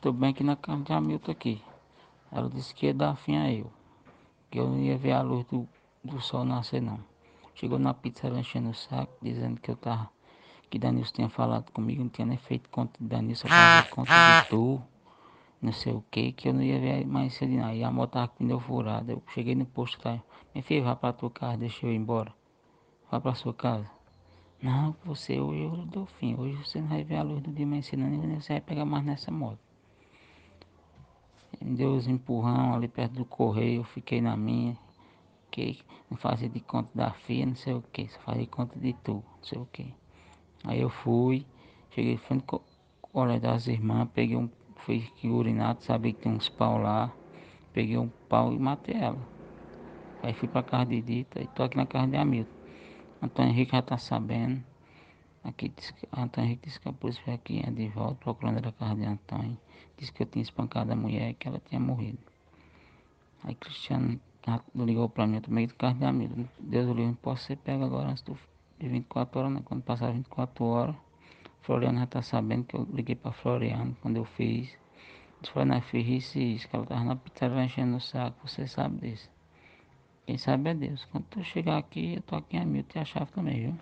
tô bem aqui na casa de Hamilton aqui. Ela disse que ia dar fim a eu. Que eu não ia ver a luz do, do sol nascer não. Chegou na pizza enchendo o saco, dizendo que eu tava. Que Danilson tinha falado comigo, não tinha nem feito conta de Danilson, fazia conta de tu, não sei o que, que eu não ia ver mais cedo não. E a moto tava com pneu furado. Eu cheguei no posto, tá? Minha filha, vá pra tua casa, deixa eu ir embora. Vá pra sua casa. Não, você hoje eu dou fim. Hoje você não vai ver a luz do dia mais cedo, nem você vai pegar mais nessa moto. Deu os empurrão ali perto do correio, eu fiquei na minha. Que não fazia de conta da filha, não sei o que, só fazia conta de tu, não sei o que. Aí eu fui, cheguei frente com o das irmãs, peguei um, fui urinado, sabia que tem uns pau lá, peguei um pau e matei ela. Aí fui pra casa de Dita e tô aqui na casa de Hamilton. Antônio Henrique já tá sabendo. Aqui disse que, Antônio Henrique disse que a polícia veio aqui de volta procurando a casa de Antônio. Disse que eu tinha espancado a mulher e que ela tinha morrido. Aí Cristiano ligou pra mim, eu tomei do carro de amigo. Deus o livre, não posso ser pego agora antes de 24 horas, né? Quando passar 24 horas, Floriano já tá sabendo que eu liguei pra Floriano quando eu fiz. Disse, foi na fiz isso e isso, que ela tava na pizzaria enchendo o saco, você sabe disso. Quem sabe é Deus. Quando tu chegar aqui, eu tô aqui Hamilton e a chave também, viu?